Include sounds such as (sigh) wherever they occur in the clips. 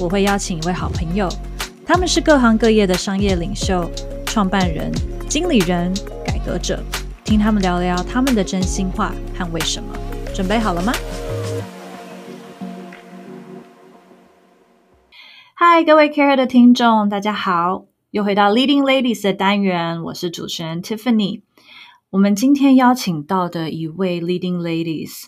我会邀请一位好朋友，他们是各行各业的商业领袖、创办人、经理人、改革者，听他们聊聊他们的真心话和为什么。准备好了吗？嗨，各位 Care 的听众，大家好，又回到 Leading Ladies 的单元，我是主持人 Tiffany。我们今天邀请到的一位 Leading Ladies，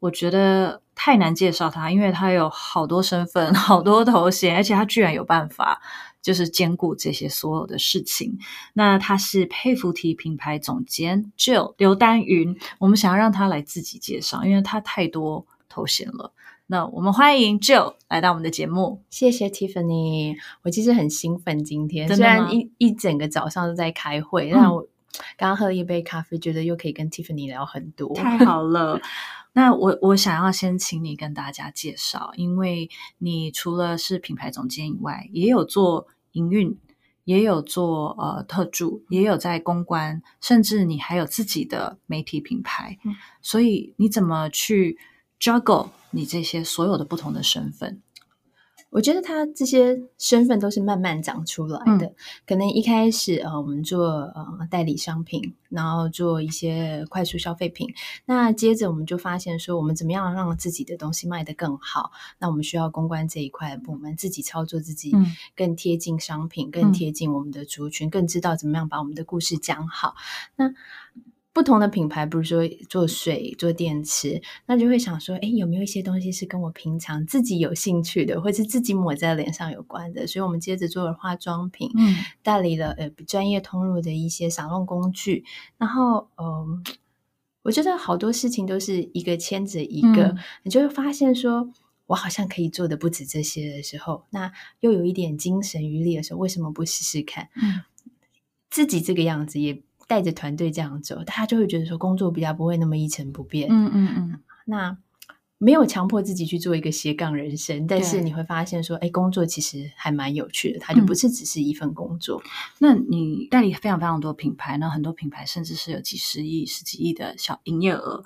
我觉得太难介绍他，因为他有好多身份、(laughs) 好多头衔，而且他居然有办法就是兼顾这些所有的事情。那他是佩服提品牌总监 Jill 刘丹云，我们想要让他来自己介绍，因为他太多头衔了。那我们欢迎 Jill 来到我们的节目。谢谢 Tiffany，我其实很兴奋今天，虽然一一整个早上都在开会，让、嗯、我。刚刚喝了一杯咖啡，觉得又可以跟 Tiffany 聊很多，太好 (laughs) 了。那我我想要先请你跟大家介绍，因为你除了是品牌总监以外，也有做营运，也有做呃特助，也有在公关，甚至你还有自己的媒体品牌。嗯，所以你怎么去 juggle 你这些所有的不同的身份？我觉得他这些身份都是慢慢长出来的。嗯、可能一开始呃，我们做呃代理商品，然后做一些快速消费品。那接着我们就发现说，我们怎么样让自己的东西卖得更好？那我们需要公关这一块的部门自己操作，自己更贴近商品，嗯、更贴近我们的族群，更知道怎么样把我们的故事讲好。那不同的品牌，比如说做水、做电池，那就会想说，哎，有没有一些东西是跟我平常自己有兴趣的，或是自己抹在脸上有关的？所以，我们接着做了化妆品，嗯，代理了呃专业通路的一些沙龙工具。然后，嗯、呃，我觉得好多事情都是一个牵着一个，嗯、你就会发现说，我好像可以做的不止这些的时候，那又有一点精神余力的时候，为什么不试试看？嗯，自己这个样子也。带着团队这样走，大家就会觉得说工作比较不会那么一成不变。嗯嗯嗯。那没有强迫自己去做一个斜杠人生，但是你会发现说，哎，工作其实还蛮有趣的，它就不是只是一份工作。嗯。那你代理非常非常多品牌，那很多品牌甚至是有几十亿、十几亿的小营业额，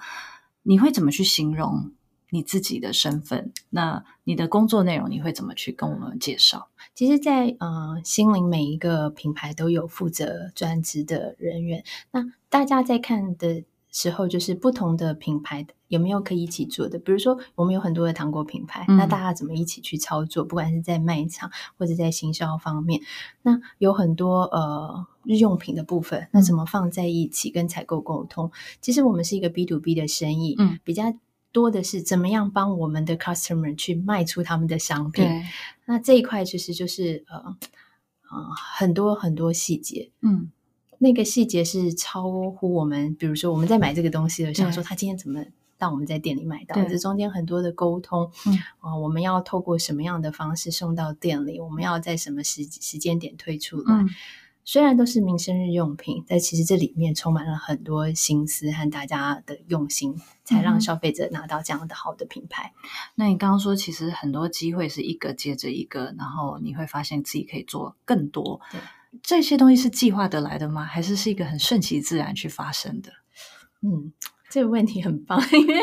你会怎么去形容？你自己的身份，那你的工作内容，你会怎么去跟我们介绍？其实在，在呃心灵每一个品牌都有负责专职的人员。那大家在看的时候，就是不同的品牌有没有可以一起做的？比如说，我们有很多的糖果品牌，嗯、那大家怎么一起去操作？不管是在卖场或者在行销方面，那有很多呃日用品的部分，那怎么放在一起跟采购沟通？其实我们是一个 B to B 的生意，嗯，比较。多的是怎么样帮我们的 customer 去卖出他们的商品，那这一块其实就是呃呃很多很多细节，嗯，那个细节是超乎我们，比如说我们在买这个东西的时候，想说他今天怎么让我们在店里买到，这中间很多的沟通，嗯。我们要透过什么样的方式送到店里，我们要在什么时时间点推出来。嗯虽然都是民生日用品，但其实这里面充满了很多心思和大家的用心，才让消费者拿到这样的好的品牌。嗯。那你刚刚说，其实很多机会是一个接着一个，然后你会发现自己可以做更多。这些东西是计划得来的吗？还是是一个很顺其自然去发生的？嗯，这个问题很棒，因为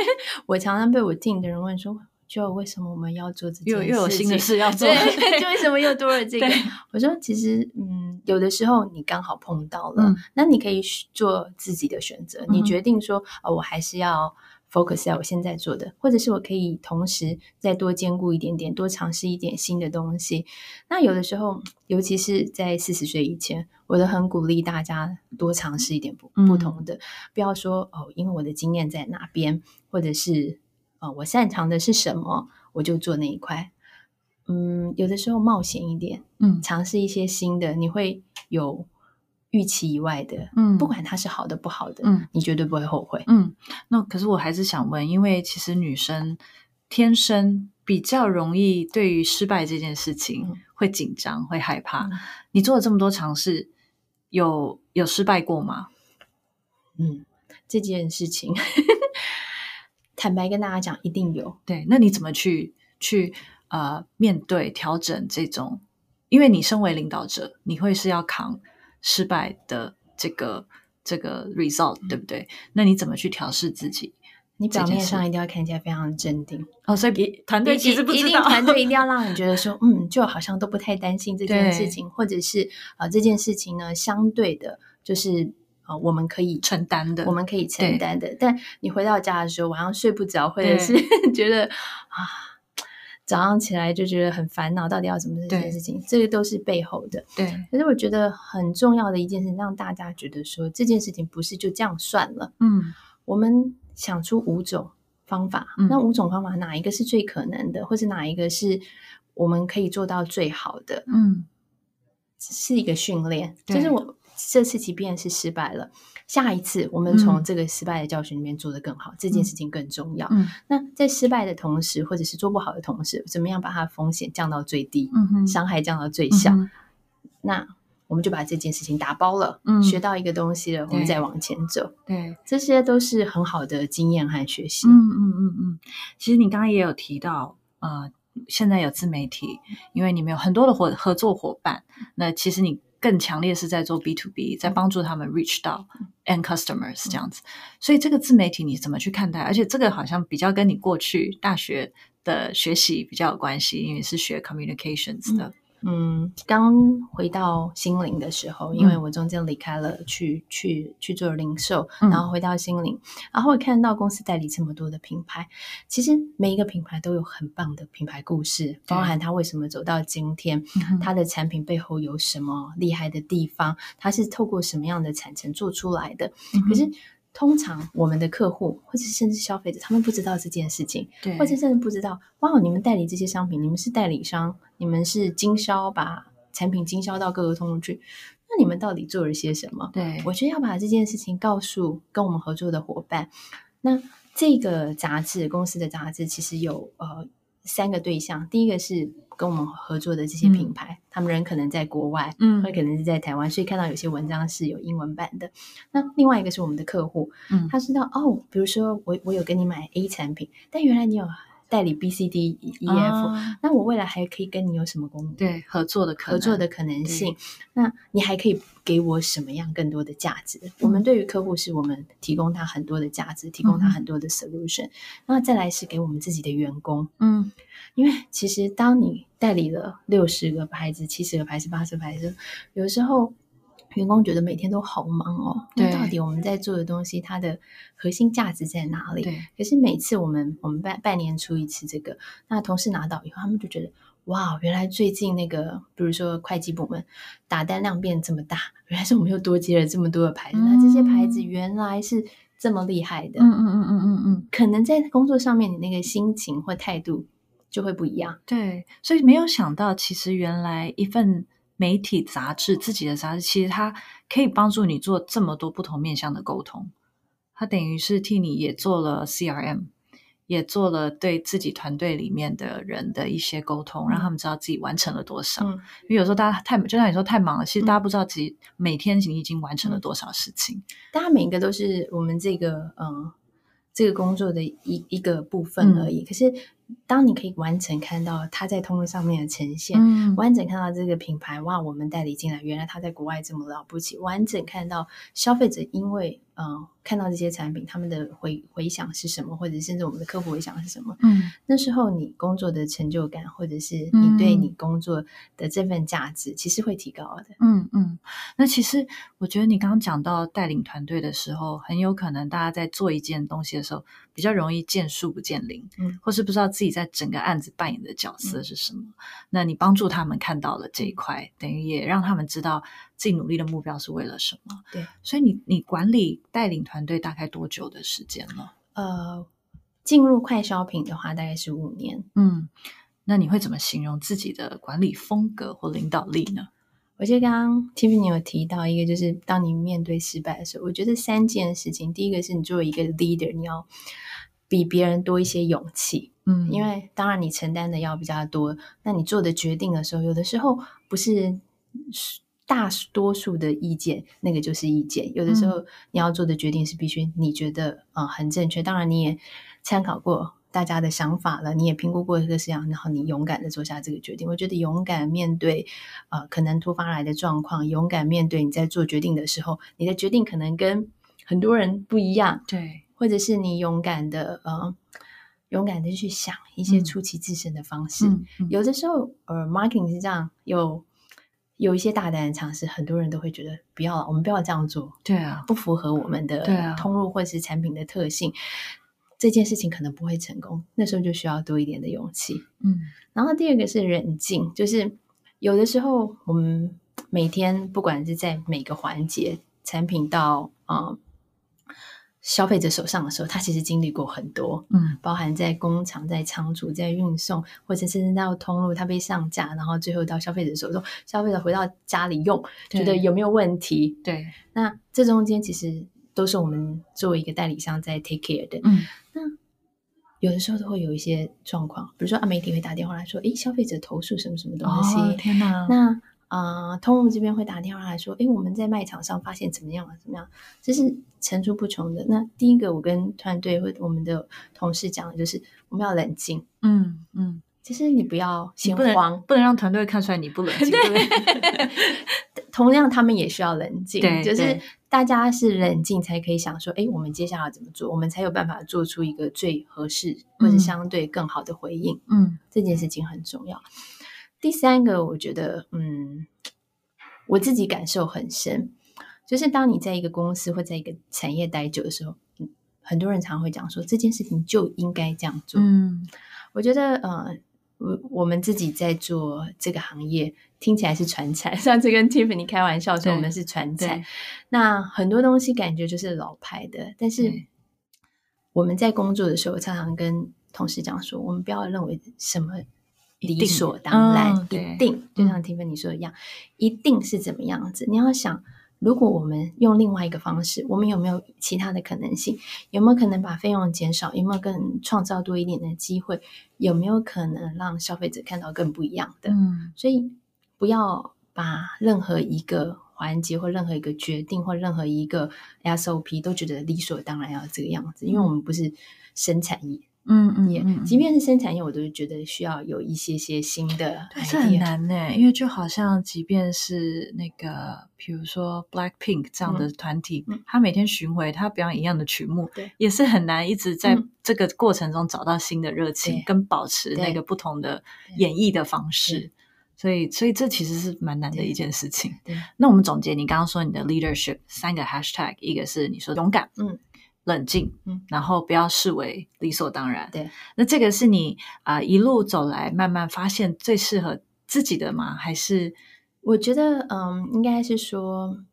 我常常被我 team 的人问说。就为什么我们要做这件事？又又有新的事要做？对，(laughs) 就为什么又多了这个？我说，其实，嗯，有的时候你刚好碰到了，嗯、那你可以做自己的选择。嗯、你决定说，呃，我还是要 focus 在我现在做的，或者是我可以同时再多兼顾一点点，多尝试一点新的东西。那有的时候，尤其是在四十岁以前，我都很鼓励大家多尝试一点不不同的，嗯、不要说哦，因为我的经验在哪边，或者是。啊、哦，我擅长的是什么，我就做那一块。嗯，有的时候冒险一点，嗯，尝试一些新的，你会有预期以外的，嗯，不管它是好的不好的，嗯，你绝对不会后悔。嗯，那可是我还是想问，因为其实女生天生比较容易对于失败这件事情会紧张、会害怕。你做了这么多尝试，有有失败过吗？嗯，这件事情坦白跟大家讲，一定有。对，那你怎么去去呃面对调整这种？因为你身为领导者，你会是要扛失败的这个这个 result，对不对？那你怎么去调试自己？你表面上一定要看起来非常镇定哦，所以团队其实不知道，一定团队一定要 (laughs) 让你觉得说，嗯，就好像都不太担心这件事情，或者是啊、呃，这件事情呢，相对的，就是啊、呃，我们可以承担的，我们可以承担的。但你回到家的时候，晚上睡不着，或者是 (laughs) 觉得啊。早上起来就觉得很烦恼，到底要怎么这件事情？这个都是背后的。对，可是我觉得很重要的一件事，让大家觉得说这件事情不是就这样算了。嗯，我们想出五种方法，嗯、那五种方法哪一个是最可能的，或者哪一个是我们可以做到最好的？嗯，是一个训练。就是我这次即便是失败了。下一次，我们从这个失败的教训里面做得更好，嗯、这件事情更重要。嗯，那在失败的同时，或者是做不好的同时，怎么样把它风险降到最低，嗯，伤害降到最小？嗯、那我们就把这件事情打包了，嗯，学到一个东西了，我们再往前走。对，这些都是很好的经验和学习。嗯嗯嗯嗯。其实你刚刚也有提到，呃，现在有自媒体，因为你们有很多的合合作伙伴，那其实你。更强烈是在做 B to B，在帮助他们 reach 到 end customers 这样子，所以这个自媒体你怎么去看待？而且这个好像比较跟你过去大学的学习比较有关系，因为是学 communications 的。嗯，刚回到心灵的时候，因为我中间离开了去，去去去做零售，然后回到心灵，嗯、然后会看到公司代理这么多的品牌，其实每一个品牌都有很棒的品牌故事，包含它为什么走到今天，它的产品背后有什么厉害的地方，它是透过什么样的产程做出来的，可是。通常我们的客户或者甚至消费者，他们不知道这件事情，对，或者甚至不知道，哇，你们代理这些商品，你们是代理商，你们是经销，把产品经销到各个通路去，那你们到底做了些什么？对，我觉得要把这件事情告诉跟我们合作的伙伴。那这个杂志公司的杂志其实有呃三个对象，第一个是。跟我们合作的这些品牌，嗯、他们人可能在国外，嗯，或可能是在台湾，所以看到有些文章是有英文版的。那另外一个是我们的客户，嗯，他知道哦，比如说我我有跟你买 A 产品，但原来你有代理 B、C、D、E、F，、哦、那我未来还可以跟你有什么功能？对，合作的可合作的可能性。那你还可以给我什么样更多的价值？嗯、我们对于客户是我们提供他很多的价值，提供他很多的 solution、嗯。那再来是给我们自己的员工，嗯。因为其实当你代理了六十个牌子、七十个牌子、八十个牌子，有时候员工觉得每天都好忙哦。那到底我们在做的东西，它的核心价值在哪里？对。可是每次我们我们半半年出一次这个，那同事拿到以后，他们就觉得哇，原来最近那个，比如说会计部门打单量变这么大，原来是我们又多接了这么多的牌子。嗯、那这些牌子原来是这么厉害的。嗯嗯嗯嗯嗯嗯。可能在工作上面，你那个心情或态度。就会不一样，对，所以没有想到，其实原来一份媒体杂志，自己的杂志，其实它可以帮助你做这么多不同面向的沟通，它等于是替你也做了 CRM，也做了对自己团队里面的人的一些沟通，嗯、让他们知道自己完成了多少。嗯、因为有时候大家太，就像你说太忙了，其实大家不知道自己每天你已经完成了多少事情。大家每一个都是我们这个嗯这个工作的一一个部分而已，嗯、可是。当你可以完整看到它在通路上面的呈现，嗯、完整看到这个品牌，哇，我们代理进来，原来他在国外这么了不起，完整看到消费者因为嗯。呃看到这些产品，他们的回回想是什么，或者甚至我们的客户回想是什么？嗯，那时候你工作的成就感，或者是你对你工作的这份价值，其实会提高的。嗯嗯。那其实我觉得你刚刚讲到带领团队的时候，很有可能大家在做一件东西的时候，比较容易见树不见林，嗯，或是不知道自己在整个案子扮演的角色是什么。嗯、那你帮助他们看到了这一块，等于也让他们知道自己努力的目标是为了什么。对，所以你你管理带领团。队大概多久的时间了？呃，进入快消品的话，大概是五年。嗯，那你会怎么形容自己的管理风格或领导力呢？我记得刚刚 Tiffany 有提到一个，就是当你面对失败的时候，我觉得三件事情。第一个是你作为一个 leader，你要比别人多一些勇气。嗯，因为当然你承担的要比较多，那你做的决定的时候，有的时候不是大多数的意见，那个就是意见。有的时候你要做的决定是必须你觉得啊、呃、很正确，当然你也参考过大家的想法了，你也评估过这个事情，然后你勇敢的做下这个决定。我觉得勇敢面对呃可能突发来的状况，勇敢面对你在做决定的时候，你的决定可能跟很多人不一样，对，或者是你勇敢的呃。勇敢的去想一些出奇制胜的方式。嗯嗯、有的时候，呃，marketing 是这样，有有一些大胆的尝试，很多人都会觉得不要，我们不要这样做。对啊，不符合我们的通路或是产品的特性，啊、这件事情可能不会成功。那时候就需要多一点的勇气。嗯，然后第二个是冷静，就是有的时候我们每天不管是在每个环节，产品到啊。呃消费者手上的时候，他其实经历过很多，嗯，包含在工厂、在仓储、在运送，或者甚至到通路，它被上架，然后最后到消费者手中，消费者回到家里用，觉得有没有问题？对，那这中间其实都是我们作为一个代理商在 take care 的。嗯，那有的时候都会有一些状况，比如说啊，媒体会打电话来说，诶，消费者投诉什么什么东西？哦，天哪！那啊、呃，通路这边会打电话来说，诶，我们在卖场上发现怎么样啊？怎么样？这是层出不穷的。那第一个，我跟团队或我们的同事讲的就是，我们要冷静。嗯嗯，其实你不要心慌，不能，不能让团队看出来你不冷静。(laughs) 对，同样他们也需要冷静。对，就是大家是冷静才可以想说，哎，我们接下来怎么做？我们才有办法做出一个最合适或者相对更好的回应。嗯，这件事情很重要。第三个，我觉得，嗯，我自己感受很深，就是当你在一个公司或在一个产业待久的时候，很多人常常会讲说，这件事情就应该这样做。嗯，我觉得，呃，我我们自己在做这个行业，听起来是传产。(laughs) 上次跟 Tiffany 开玩笑说，我们是传产。那很多东西感觉就是老牌的，但是我们在工作的时候，常常跟同事讲说，我们不要认为什么。理所当然，一定，就像 Tiffany 说的一样，嗯，一定是怎么样子？你要想，如果我们用另外一个方式，我们有没有其他的可能性？有没有可能把费用减少？有没有更创造多一点的机会？有没有可能让消费者看到更不一样的？嗯，所以不要把任何一个环节或任何一个决定或任何一个 SOP 都觉得理所当然要这个样子，因为我们不是生产业。嗯嗯，也、嗯、即便是生产业，我都觉得需要有一些些新的。对这很难呢，因为就好像即便是那个，比如说 Blackpink 这样的团体，嗯、他每天巡回，他表演一样的曲目，对，也是很难一直在这个过程中找到新的热情，跟保持那个不同的演绎的方式。所以，所以这其实是蛮难的一件事情。对，对，那我们总结，你刚刚说你的 leadership 三个 hashtag，一个是你说勇敢，嗯。冷静，嗯，然后不要视为理所当然。对，那这个是你啊、呃、一路走来慢慢发现最适合自己的吗？还是我觉得，嗯，应该是说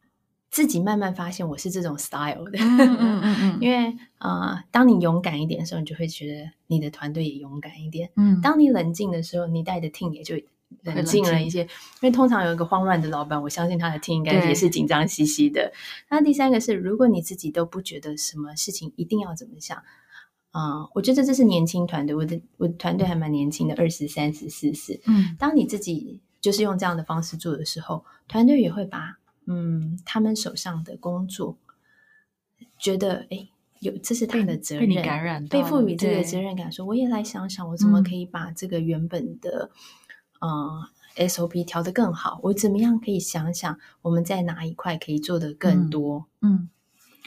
自己慢慢发现我是这种 style 的。嗯嗯嗯，嗯 (laughs) 因为啊、呃，当你勇敢一点的时候，你就会觉得你的团队也勇敢一点。嗯，当你冷静的时候，你带的 team 也就。冷静了一些，因为通常有一个慌乱的老板，我相信他的 team 应该也是紧张兮兮的。那第三个是，如果你自己都不觉得什么事情一定要怎么想，啊、呃，我觉得这是年轻团队，我的我的团队还蛮年轻的，二十三十四十。嗯，当你自己就是用这样的方式做的时候，团队也会把嗯他们手上的工作觉得哎有这是他的责任，被你感染，被赋予这个责任感说，说我也来想想，我怎么可以把这个原本的。嗯，SOP 调得更好，我怎么样可以想想我们在哪一块可以做得更多？嗯，嗯，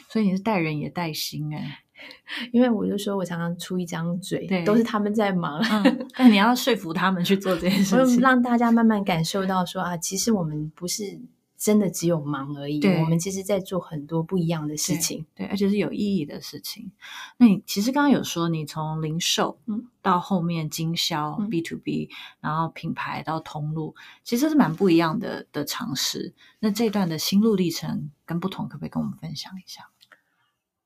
所以你是带人也带心哎，(laughs) 因为我就说我常常出一张嘴，对，都是他们在忙，嗯，但你要说服他们去做这件事情，让大家慢慢感受到说啊，其实我们不是。真的只有忙而已。我们其实在做很多不一样的事情，对，对，而且是有意义的事情。那你其实刚刚有说，你从零售嗯到后面经销、嗯、B to B，然后品牌到通路，其实是蛮不一样的的尝试。那这段的心路历程跟不同，可不可以跟我们分享一下？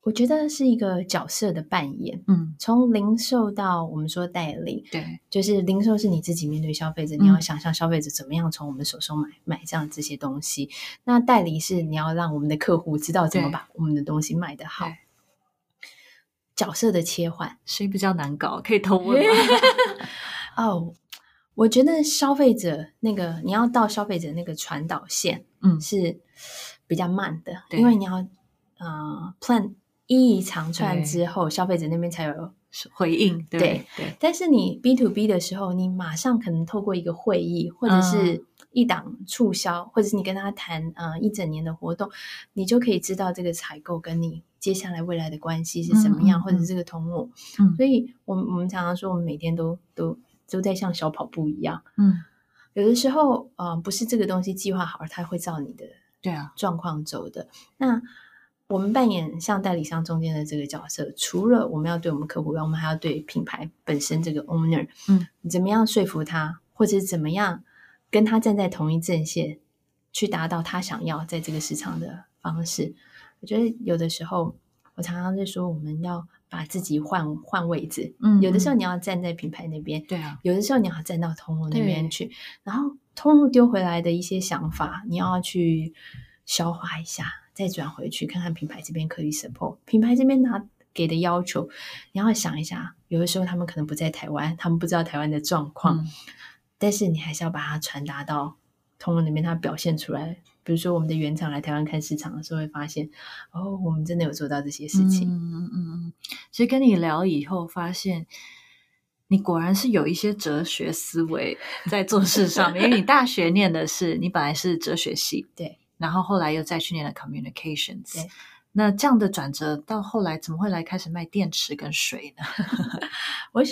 我觉得是一个角色的扮演，嗯，从零售到我们说代理，对，就是零售是你自己面对消费者，嗯、你要想象消费者怎么样从我们手中买买这样这些东西。那代理是你要让我们的客户知道怎么把我们的东西卖得好。角色的切换，谁比较难搞？可以偷问吗？(laughs) 哦，oh, 我觉得消费者那个你要到消费者那个传导线，嗯，是比较慢的，嗯、因为你要呃 plan 一一长串之后，消费者那边才有回应，对对。对？但是你 B to B 的时候，你马上可能透过一个会议，或者是一档促销，嗯、或者是你跟他谈呃一整年的活动，你就可以知道这个采购跟你。接下来未来的关系是什么样，嗯嗯嗯、或者是这个通路，嗯、所以我们我们常常说，我们每天都都都在像小跑步一样，嗯，有的时候呃，不是这个东西计划好了，它会照你的对啊。状况走的。啊、那我们扮演像代理商中间的这个角色，除了我们要对我们客户，我们还要对品牌本身这个 owner，嗯，你怎么样说服他，或者怎么样跟他站在同一阵线，去达到他想要在这个市场的方式。我觉得有的时候，我常常在说，我们要把自己换换位置。嗯，有的时候你要站在品牌那边，对啊。有的时候你要站到通路那边去，然后通路丢回来的一些想法，你要去消化一下，再转回去看看品牌这边可以 support。品牌这边拿给的要求，你要想一下，有的时候他们可能不在台湾，他们不知道台湾的状况，嗯、但是你还是要把它传达到通路里面，它表现出来。比如说，我们的原厂来台湾看市场的时候，会发现哦，我们真的有做到这些事情。嗯嗯嗯。其实跟你聊以后，发现你果然是有一些哲学思维在做事上面。因为你大学念的是，你本来是哲学系，(laughs) 对，然后后来又再去念了 communications，那这样的转折到后来，怎么会来开始卖电池跟水呢？(laughs) 我。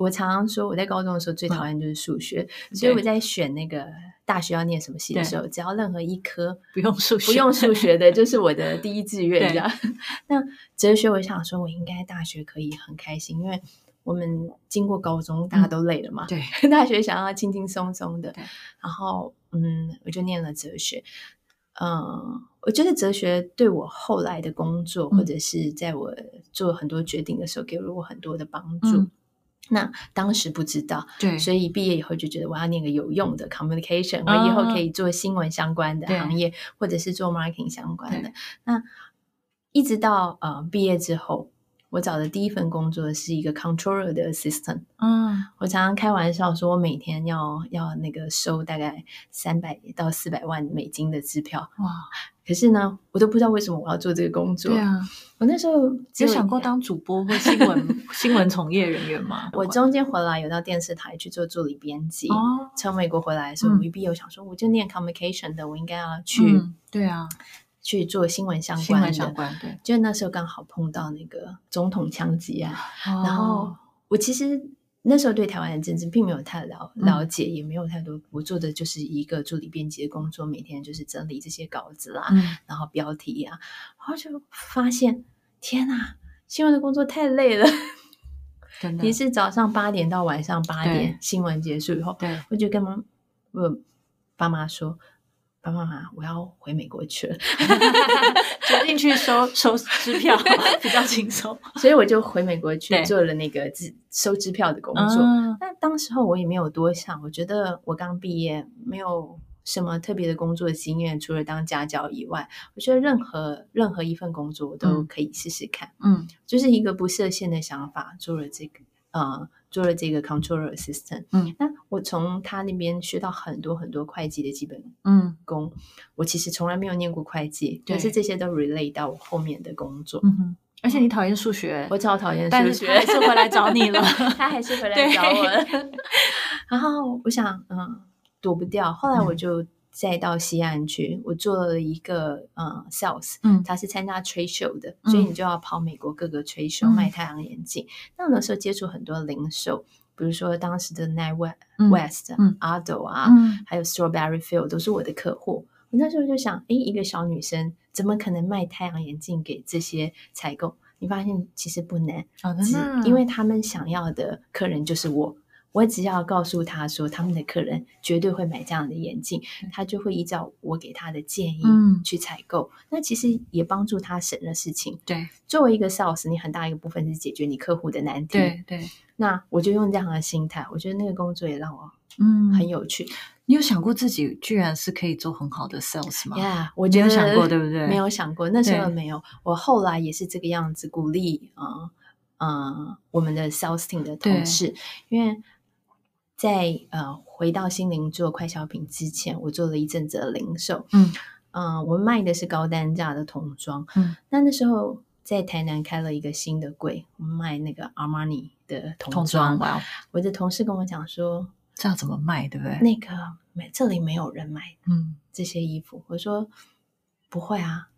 我常常说，我在高中的时候最讨厌就是数学，嗯、所以我在选那个大学要念什么系的时候，只要任何一科不用数学、不用数学的，(laughs) 就是我的第一志愿。这样，(laughs) 那哲学，我想说，我应该大学可以很开心，因为我们经过高中，大家都累了嘛。对，大学想要轻轻松松的。对然后，嗯，我就念了哲学。嗯，我觉得哲学对我后来的工作，嗯、或者是在我做很多决定的时候，给了我很多的帮助。嗯。那当时不知道，对，所以毕业以后就觉得我要念个有用的 communication，我以后可以做新闻相关的行业，或者是做 marketing 相关的。那一直到呃毕业之后，我找的第一份工作是一个 controller 的 assistant。嗯，我常常开玩笑说，我每天要要那个收大概三百到四百万美金的支票。哇！可是呢，我都不知道为什么我要做这个工作。对啊，我那时候有想过当主播或新闻 (laughs) 新闻从业人员吗？(laughs) 我中间回来有到电视台去做助理编辑。哦，从美国回来的时候，我一毕业我想说，我就念 communication 的，我应该要去。对啊，去做新闻相关的。相关对，就那时候刚好碰到那个总统枪击案，然后我其实。那时候对台湾的政治并没有太了了解，嗯、也没有太多。我做的就是一个助理编辑的工作，每天就是整理这些稿子啦，嗯、然后标题啊，然后就发现天哪，新闻的工作太累了。真的，你是早上八点到晚上八点，新闻结束以后，对，我就跟妈我爸妈说。爸爸妈妈，我要回美国去了 (laughs) (laughs) 决定去收收支票比较轻松，所以我就回美国去做了那个支收支票的工作。那、嗯、当时候我也没有多想，我觉得我刚毕业，没有什么特别的工作经验，除了当家教以外，我觉得任何任何一份工作我都可以试试看。嗯，就是一个不设限的想法，做了这个。呃，做了这个 controller assistant，嗯，那我从他那边学到很多很多会计的基本嗯。功，我其实从来没有念过会计，但是这些都 relate 到我后面的工作，嗯哼，而且你讨厌数学，我超讨厌数学，还是回来找你了，(laughs) 他还是回来找我了 (laughs) (laughs) 然后我想，嗯，躲不掉，后来我就。再到西岸去，我做了一个呃 sales，嗯，他是参加 trade show 的，嗯、所以你就要跑美国各个 trade show、嗯、卖太阳眼镜。那那时候接触很多零售，比如说当时的 Nine West、嗯、Ado 啊，嗯、还有 Strawberry Field 都是我的客户。我那时候就想，诶，一个小女生怎么可能卖太阳眼镜给这些采购？你发现其实不难，哦、因为他们想要的客人就是我。我只要告诉他说，他们的客人绝对会买这样的眼镜，他就会依照我给他的建议去采购。嗯、那其实也帮助他省了事情。对，作为一个 sales，你很大一个部分是解决你客户的难题。对那我就用这样的心态，我觉得那个工作也让我嗯很有趣。你有想过自己居然是可以做很好的 sales 吗？呀，yeah, 我觉得没有想过，对不对？没有想过，那时候没有。我后来也是这个样子，鼓励啊。呃呃我们的 sales team 的同事，因为在呃回到心灵做快消品之前，我做了一阵子的零售，嗯嗯、呃，我们卖的是高单价的童装，嗯，那那时候在台南开了一个新的柜，我们卖那个 Armani 的童装，哇，我的同事跟我讲说，这要怎么卖，对不对？那个没，这里没有人买，嗯，这些衣服，我说不会啊，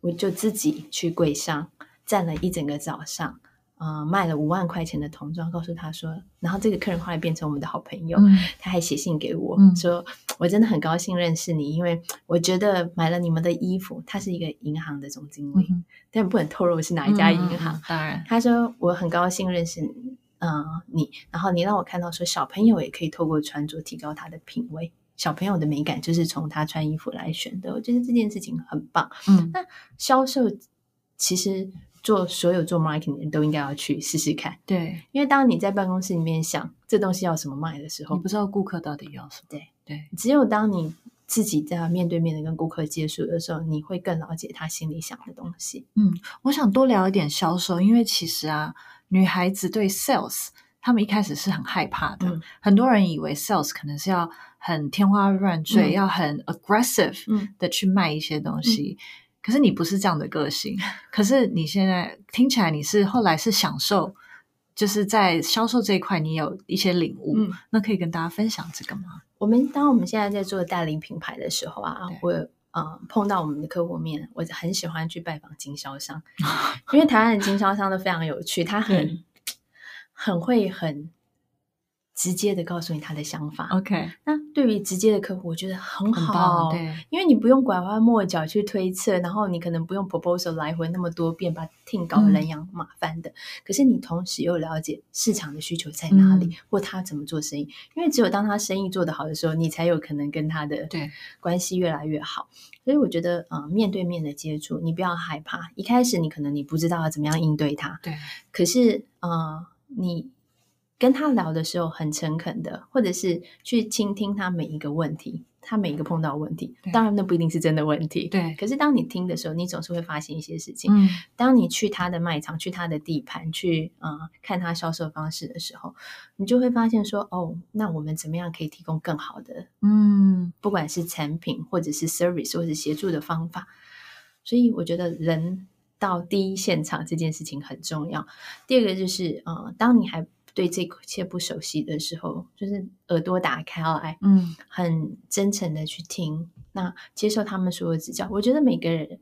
我就自己去柜上站了一整个早上。呃，卖了五万块钱的童装，告诉他说，然后这个客人后来变成我们的好朋友，嗯、他还写信给我、嗯、说，我真的很高兴认识你，因为我觉得买了你们的衣服，他是一个银行的总经理，嗯、但不能透露是哪一家银行。嗯、当然，他说我很高兴认识你，呃，你，然后你让我看到说，小朋友也可以透过穿着提高他的品味，小朋友的美感就是从他穿衣服来选的，我觉得这件事情很棒。嗯，那销售其实。做所有做 marketing 的人都应该要去试试看，对，因为当你在办公室里面想这东西要什么卖的时候，你不知道顾客到底要什么。对对，只有当你自己在面对面的跟顾客接触的时候，你会更了解他心里想的东西。嗯，我想多聊一点销售，因为其实啊，女孩子对 sales，他们一开始是很害怕的。嗯、很多人以为 sales 可能是要很天花乱坠，嗯、要很 aggressive 的去卖一些东西。可是你不是这样的个性，(laughs) 可是你现在听起来你是后来是享受，就是在销售这一块你有一些领悟，嗯，那可以跟大家分享这个吗？我们当我们现在在做代理品牌的时候啊，我呃碰到我们的客户面，我很喜欢去拜访经销商，(laughs) 因为台湾的经销商都非常有趣，他很 (tsk) 很会很。直接的告诉你他的想法，OK。那对于直接的客户，我觉得很好，很对，因为你不用拐弯抹角去推测，然后你可能不用 proposal 来回那么多遍，把 team 搞得人仰马翻的。嗯、可是你同时又了解市场的需求在哪里，嗯、或他怎么做生意。因为只有当他生意做得好的时候，你才有可能跟他的对关系越来越好。所以我觉得，嗯、呃，面对面的接触，你不要害怕。一开始你可能你不知道要怎么样应对他，对。可是，嗯、呃，你。跟他聊的时候很诚恳的，或者是去倾听他每一个问题，他每一个碰到的问题，当然那不一定是真的问题，对。可是当你听的时候，你总是会发现一些事情。嗯，当你去他的卖场、去他的地盘、去嗯看他销售方式的时候，你就会发现说，哦，那我们怎么样可以提供更好的？嗯，不管是产品或者是 service 或者是协助的方法。所以我觉得人到第一现场这件事情很重要。第二个就是，嗯，当你还对这一切不熟悉的时候，就是耳朵打开来，嗯，很真诚的去听，那接受他们所有指教。我觉得每个人，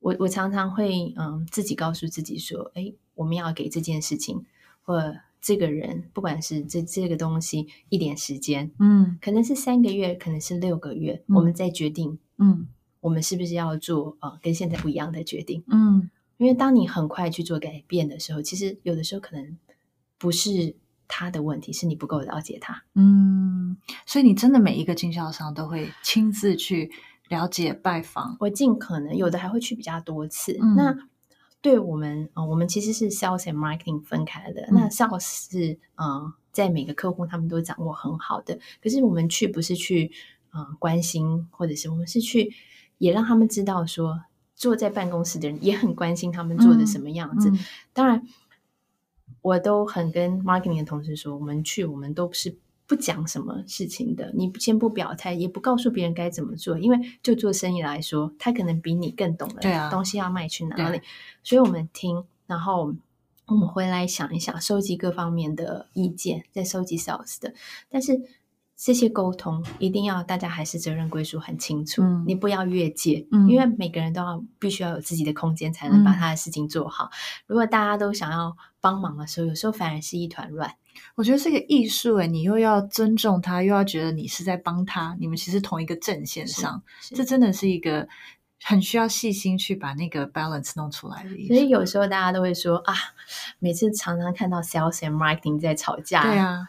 我我常常会嗯自己告诉自己说，哎，我们要给这件事情或这个人，不管是这这个东西一点时间，嗯，可能是三个月，可能是六个月，嗯、我们再决定，嗯，我们是不是要做呃跟现在不一样的决定，嗯，因为当你很快去做改变的时候，其实有的时候可能。不是他的问题，是你不够了解他。嗯，所以你真的每一个经销商都会亲自去了解拜访。我尽可能有的还会去比较多次。嗯、那对我们啊、呃，我们其实是 sales and marketing 分开的。嗯、那 sales 是嗯、呃，在每个客户他们都掌握很好的。可是我们去不是去嗯、呃、关心，或者是我们是去也让他们知道说，坐在办公室的人也很关心他们做的什么样子。嗯嗯、当然。我都很跟 marketing 的同事说，我们去，我们都是不讲什么事情的。你先不表态，也不告诉别人该怎么做，因为就做生意来说，他可能比你更懂得东西要卖去哪里。啊、所以我们听，然后我们回来想一想，收集各方面的意见，再收集 sales 的。但是。这些沟通一定要大家还是责任归属很清楚，嗯、你不要越界，嗯、因为每个人都要必须要有自己的空间，才能把他的事情做好。嗯、如果大家都想要帮忙的时候，有时候反而是一团乱。我觉得是个艺术诶，你又要尊重他，又要觉得你是在帮他，你们其实同一个阵线上，这真的是一个很需要细心去把那个 balance 弄出来的。所以有时候大家都会说啊，每次常常看到 sales and marketing 在吵架，对啊。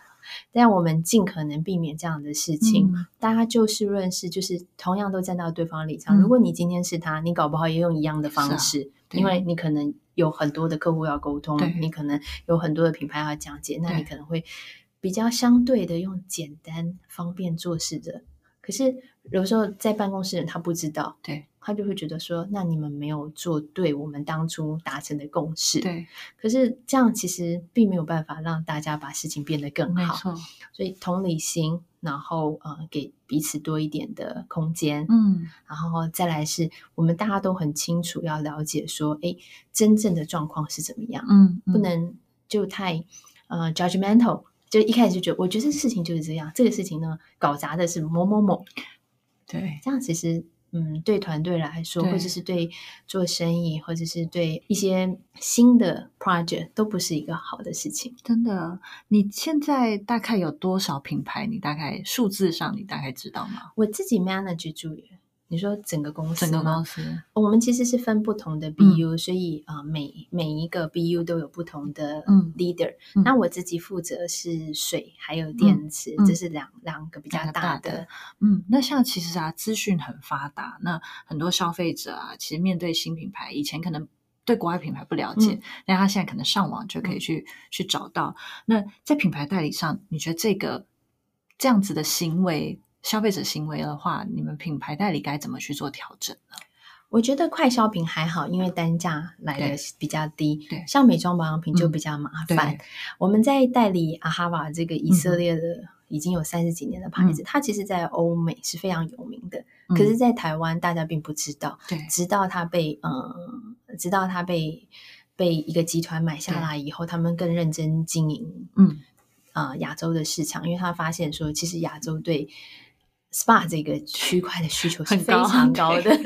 但我们尽可能避免这样的事情。嗯、大家就事论事，就是同样都站到对方立场。嗯、如果你今天是他，你搞不好也用一样的方式，啊、因为你可能有很多的客户要沟通，你可能有很多的品牌要讲解，那你可能会比较相对的用简单、方便做事的。可是有时候在办公室人他不知道，对，他就会觉得说，那你们没有做对我们当初达成的共识。对，可是这样其实并没有办法让大家把事情变得更好。所以同理心，然后呃，给彼此多一点的空间。嗯，然后再来是我们大家都很清楚要了解说，哎，真正的状况是怎么样。嗯，嗯不能就太呃 judgmental。就一开始就觉得，我觉得事情就是这样。这个事情呢，搞砸的是某某某。对，这样其实，嗯，对团队来说，或者是对做生意，或者是对一些新的 project，都不是一个好的事情。真的，你现在大概有多少品牌？你大概数字上，你大概知道吗？我自己 manage 住。你说整个公司？整个公司，我们其实是分不同的 BU，、嗯、所以啊、呃，每每一个 BU 都有不同的 leader、嗯。那我自己负责是水还有电池，嗯、这是两两个比较大的，的。嗯，那像其实啊，资讯很发达，那很多消费者啊，其实面对新品牌，以前可能对国外品牌不了解，但、嗯、他现在可能上网就可以去、嗯、去找到。那在品牌代理上，你觉得这个这样子的行为？消费者行为的话，你们品牌代理该怎么去做调整呢？我觉得快消品还好，因为单价来的比较低。对，像美妆保养品就比较麻烦。嗯、我们在代理阿哈瓦这个以色列的已经有三十几年的牌子，嗯、它其实在欧美是非常有名的，嗯、可是，在台湾大家并不知道。对，直到它被嗯，直到它被被一个集团买下来以后，他们更认真经营。嗯啊、呃，亚洲的市场，因为他发现说，其实亚洲对 SPA 这个区块的需求是非常高的。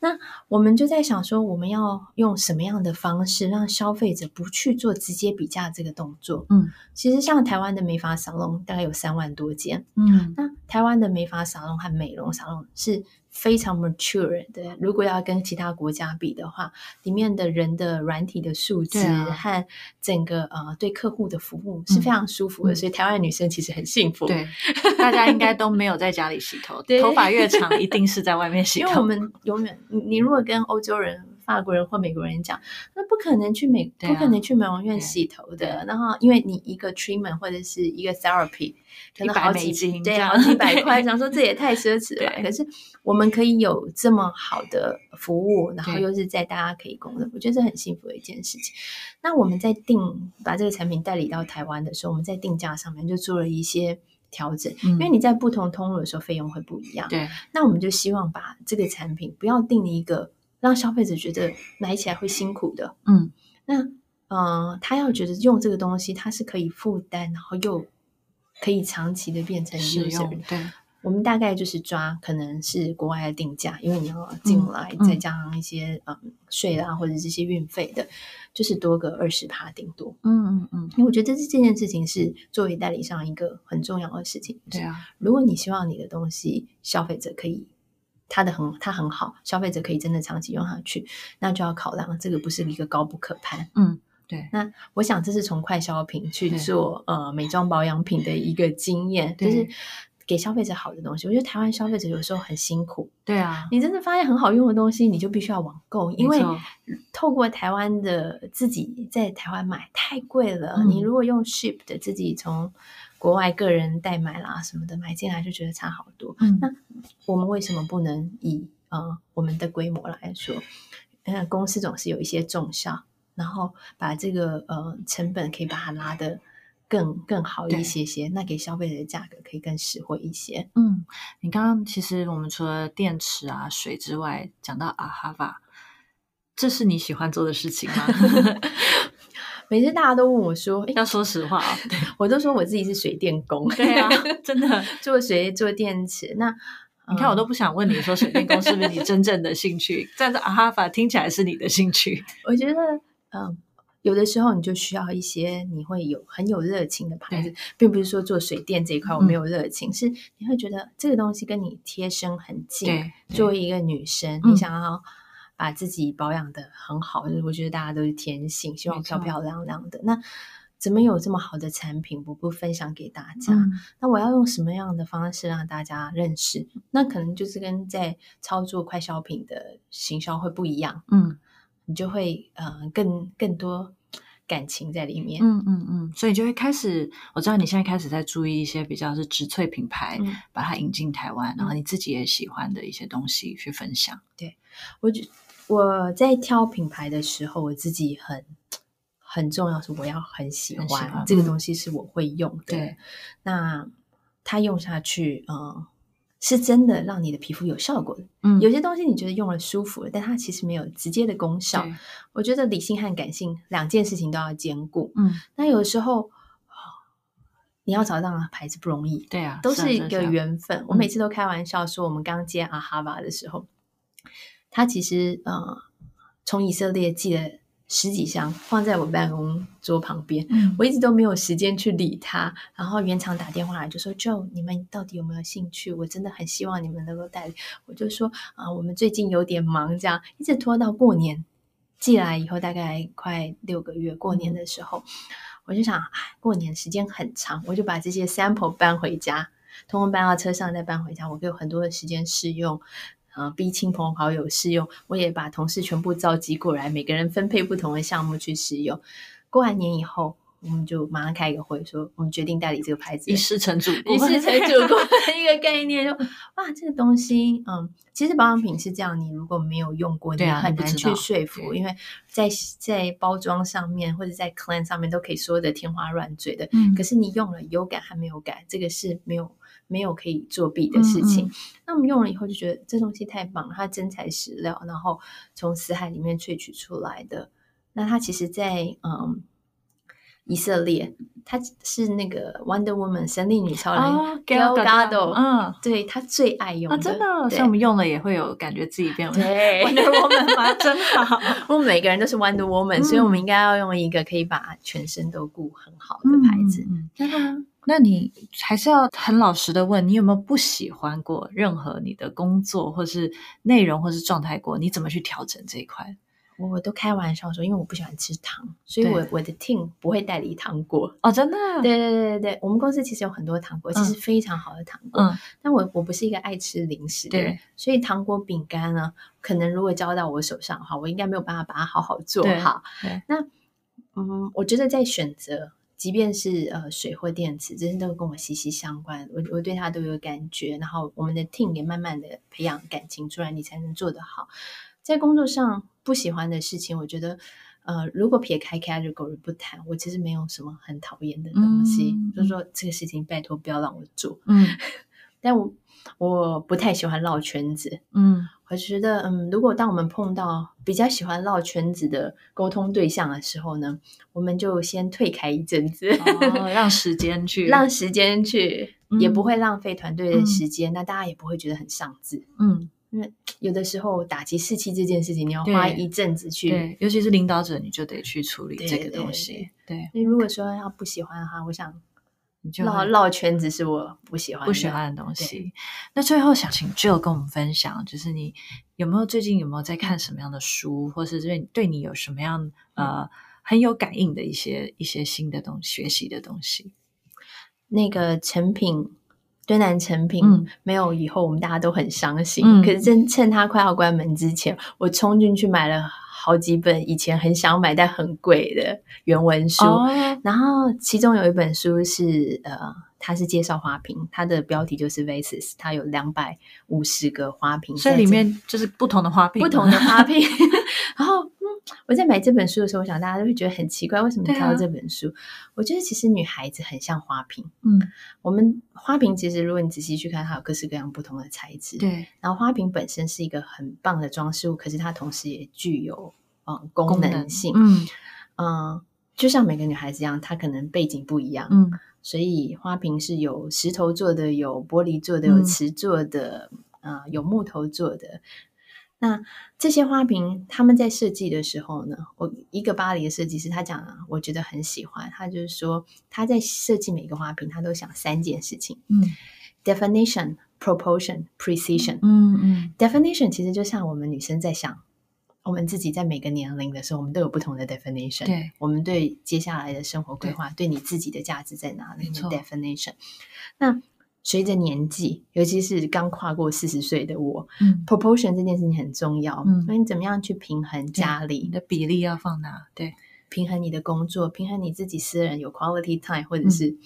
那我们就在想说，我们要用什么样的方式让消费者不去做直接比价这个动作？嗯，其实像台湾的美发沙龙大概有三万多间。嗯，那台湾的美发沙龙和美容沙龙是非常 mature 的，如果要跟其他国家比的话，里面的人的软体的素质和整个呃对客户的服务是非常舒服的，嗯、所以台湾的女生其实很幸福。对，大家应该都没有 (laughs) 在家里洗头，对头发越长一定是在外面洗头。因为我们永远，你你如果跟欧洲人。法国人或美国人讲，那不可能去美，啊、不可能去美容院洗头的。然后，因为你一个 treatment 或者是一个 therapy，可能好几金，对，好几百块，(laughs) 想说这也太奢侈了。可是我们可以有这么好的服务，然后又是在大家可以供的，我觉得这很幸福的一件事情。那我们在定把这个产品代理到台湾的时候，我们在定价上面就做了一些调整，嗯、因为你在不同通路的时候费用会不一样。对，那我们就希望把这个产品不要定一个。让消费者觉得买起来会辛苦的，嗯，那嗯、呃，他要觉得用这个东西，他是可以负担，然后又可以长期的变成使用。对，我们大概就是抓可能是国外的定价，因为你要进来，嗯、再加上一些嗯税啊或者这些运费的，就是多个二十趴顶多。嗯嗯嗯，因为我觉得这这件事情是作为代理商一个很重要的事情。对啊，如果你希望你的东西消费者可以。它的很，它很好，消费者可以真的长期用下去，那就要考量这个不是一个高不可攀。嗯，对。那我想这是从快消品去做呃美妆保养品的一个经验，就是给消费者好的东西。我觉得台湾消费者有时候很辛苦。对啊，你真的发现很好用的东西，你就必须要网购，因为透过台湾的自己在台湾买太贵了。嗯、你如果用 ship 的自己从。国外个人代买啦什么的买进来就觉得差好多。嗯，那我们为什么不能以呃我们的规模来说？嗯，公司总是有一些重效，然后把这个呃成本可以把它拉得更更好一些些，那给消费者的价格可以更实惠一些。嗯，你刚刚其实我们除了电池啊水之外，讲到 AHAVA，这是你喜欢做的事情吗？每次大家都问我说：“要说实话啊，(laughs) 我都说我自己是水电工。”对啊，真的做水做电池。那你看，我都不想问你说水电工是不是你真正的兴趣，但是阿哈法听起来是你的兴趣。(laughs) 我觉得，嗯，有的时候你就需要一些你会有很有热情的牌子，并不是说做水电这一块我没有热情，是你会觉得这个东西跟你贴身很近。作为一个女生，你想要。把自己保养的很好，我觉得大家都是天性，希望漂漂亮亮的。那怎么有这么好的产品，我不分享给大家？嗯、那我要用什么样的方式让大家认识？那可能就是跟在操作快消品的行销会不一样。嗯，你就会呃更更多感情在里面。嗯嗯嗯，所以就会开始，我知道你现在开始在注意一些比较是植萃品牌，嗯、把它引进台湾，然后你自己也喜欢的一些东西去分享。对，我觉我在挑品牌的时候，我自己很很重要是我要很喜欢，这个东西是我会用的。对，那它用下去，嗯。是真的让你的皮肤有效果的。嗯，有些东西你觉得用了舒服了，但它其实没有直接的功效。我觉得理性和感性两件事情都要兼顾。嗯，那有时候你要找到的牌子不容易。对啊，都是一个缘分。我每次都开玩笑说，我们刚接阿哈巴的时候，他其实呃从以色列寄了。十几箱放在我办公桌旁边，嗯，我一直都没有时间去理他。然后原厂打电话来就说：“Joe，你们到底有没有兴趣？我真的很希望你们能够代理。”我就说：“啊，我们最近有点忙，这样一直拖到过年寄来以后，大概快六个月。过年的时候，嗯，我就想，哎，过年时间很长，我就把这些 sample 搬回家，通通搬到车上再搬回家，我有很多的时间试用。”啊，逼亲朋好友试用，我也把同事全部召集过来，每个人分配不同的项目去试用。过完年以后，我们就马上开一个会，说我们决定代理这个牌子，一试成主顾，(laughs) 一试成主顾的一个概念。就哇，这个东西，嗯，其实保养品是这样，你如果没有用过，你很难去说服，因为在在包装上面或者在 claim 上面都可以说的天花乱坠的，嗯，可是你用了有感还没有感，这个是没有。没有可以作弊的事情。嗯嗯，那我们用了以后就觉得这东西太棒了，它真材实料，然后从死海里面萃取出来的。那它其实在，在嗯以色列，它是那个 Wonder Woman 神力女超人 Gal Gadot，嗯，对，他最爱用的，啊、真的，所以我们用了也会有感觉自己变对 (laughs) Wonder Woman 吗？真好，(laughs) 我们每个人都是 Wonder Woman，、嗯、所以我们应该要用一个可以把全身都顾很好的牌子。嗯，真的、嗯。那你还是要很老实的问，你有没有不喜欢过任何你的工作，或是内容，或是状态过？你怎么去调整这一块？我我都开玩笑说，因为我不喜欢吃糖，所以我我的 team 不会代理糖果哦，真的？对对对对对，我们公司其实有很多糖果，其实非常好的糖果。嗯，但我我不是一个爱吃零食的人，所以糖果饼干呢，可能如果交到我手上的话，我应该没有办法把它好好做好。那嗯，我觉得在选择。即便是呃水或电池，这些都跟我息息相关。我我对它都有感觉，然后我们的 team 也慢慢的培养感情出来，你才能做得好。在工作上不喜欢的事情，我觉得呃，如果撇开 category 不谈，我其实没有什么很讨厌的东西。嗯、就是说这个事情拜托不要让我做。嗯，(laughs) 但我我不太喜欢绕圈子。嗯。我觉得，嗯，如果当我们碰到比较喜欢绕圈子的沟通对象的时候呢，我们就先退开一阵子，哦、(laughs) 让时间去，让时间去，嗯、也不会浪费团队的时间，嗯、那大家也不会觉得很丧志。嗯，因为 (tsk) 有的时候打击士气这件事情，你要花一阵子去对，尤其是领导者，你就得去处理这个东西。对，对，所以如果说要不喜欢的话，我想。绕绕圈子是我不喜欢不喜欢的东西。那最后想请 Jill 跟我们分享，就是你有没有最近有没有在看什么样的书，或是对对你有什么样呃很有感应的一些一些新的东西学习的东西？那个成品敦南成品、嗯、没有以后，我们大家都很伤心。嗯、可是趁趁他快要关门之前，我冲进去买了。好几本以前很想买但很贵的原文书，oh. 然后其中有一本书是呃，它是介绍花瓶，它的标题就是 Vases，它有两百五十个花瓶，所以里面就是不同的花瓶，不同的花瓶，(laughs) 然后。嗯我在买这本书的时候，我想大家都会觉得很奇怪，为什么挑这本书？啊、我觉得其实女孩子很像花瓶。嗯，我们花瓶其实如果你仔细去看，它有各式各样不同的材质。对，然后花瓶本身是一个很棒的装饰物，可是它同时也具有嗯功能性。能嗯嗯，就像每个女孩子一样，她可能背景不一样。嗯，所以花瓶是有石头做的，有玻璃做的，有瓷做的，嗯、呃，有木头做的。那这些花瓶，他们在设计的时候呢，我一个巴黎的设计师，他讲啊，我觉得很喜欢。他就是说，他在设计每个花瓶，他都想三件事情。嗯，definition、proportion、precision。嗯嗯，definition 其实就像我们女生在想，我们自己在每个年龄的时候，我们都有不同的 definition。对，我们对接下来的生活规划，对，对你自己的价值在哪里？，definition。那随着年纪，尤其是刚跨过四十岁的我，嗯，proportion 这件事情很重要。嗯，那你怎么样去平衡家里的比例要放哪？对，平衡你的工作，平衡你自己私人有 quality time，或者是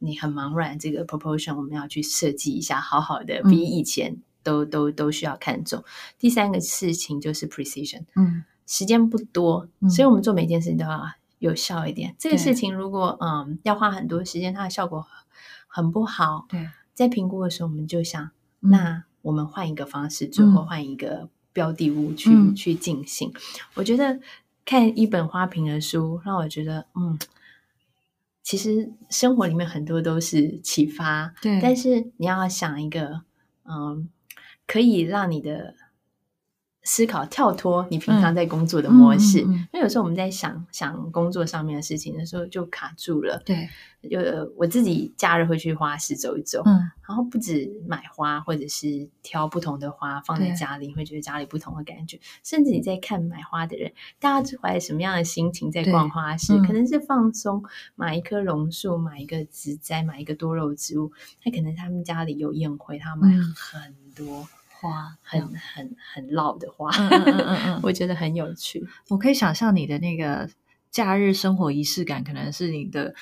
你很茫然，这个 proportion 我们要去设计一下，好好的比以前都、嗯、都都需要看重。第三个事情就是 precision，嗯，时间不多，所以我们做每件事情都要有效一点。嗯、这个事情如果嗯要花很多时间，它的效果很不好。对，在评估的时候，我们就想，嗯、那我们换一个方式做，或换一个标的物去、嗯、去进行。我觉得看一本花瓶的书，让我觉得，嗯，其实生活里面很多都是启发。对，但是你要想一个，嗯，可以让你的。思考跳脱你平常在工作的模式，嗯嗯嗯、因为有时候我们在想想工作上面的事情的时候就卡住了。对，就我自己假日会去花市走一走，嗯，然后不止买花，或者是挑不同的花放在家里，会觉得家里不同的感觉。甚至你在看买花的人，大家是怀着什么样的心情在逛花市？可能是放松，买一棵榕树，买一个植栽，买一个多肉植物。那可能他们家里有宴会，他买很多。嗯花很很很老的花，嗯嗯嗯嗯，我觉得很有趣。我可以想象你的那个假日生活仪式感，可能是你的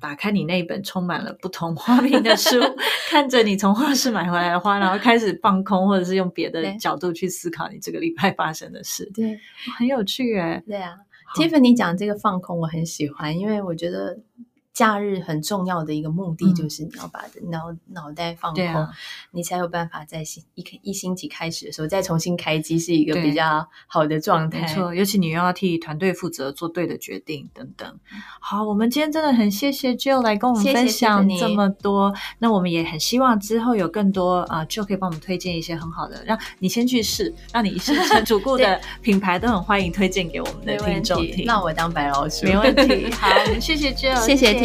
打开你那一本充满了不同花瓶的书，(laughs) 看着你从画室买回来的花，然后开始放空，或者是用别的角度去思考你这个礼拜发生的事。对，很有趣诶。对啊，Tiffany 讲这个放空，我很喜欢，因为我觉得。假日很重要的一个目的就是你要把脑脑袋放空，啊、你才有办法在一开一星期开始的时候再重新开机，是一个比较好的状态。没错，尤其你又要替团队负责，做对的决定等等。好，我们今天真的很谢谢 Jill 来跟我们分享这么多。谢谢那我们也很希望之后有更多啊、uh,，Jill 可以帮我们推荐一些很好的，让你先去试，让你是成 (laughs) 主顾的品牌都很欢迎推荐给我们的听众听。那我当白老鼠，没问题。(laughs) 好，我们谢谢 Jill，谢谢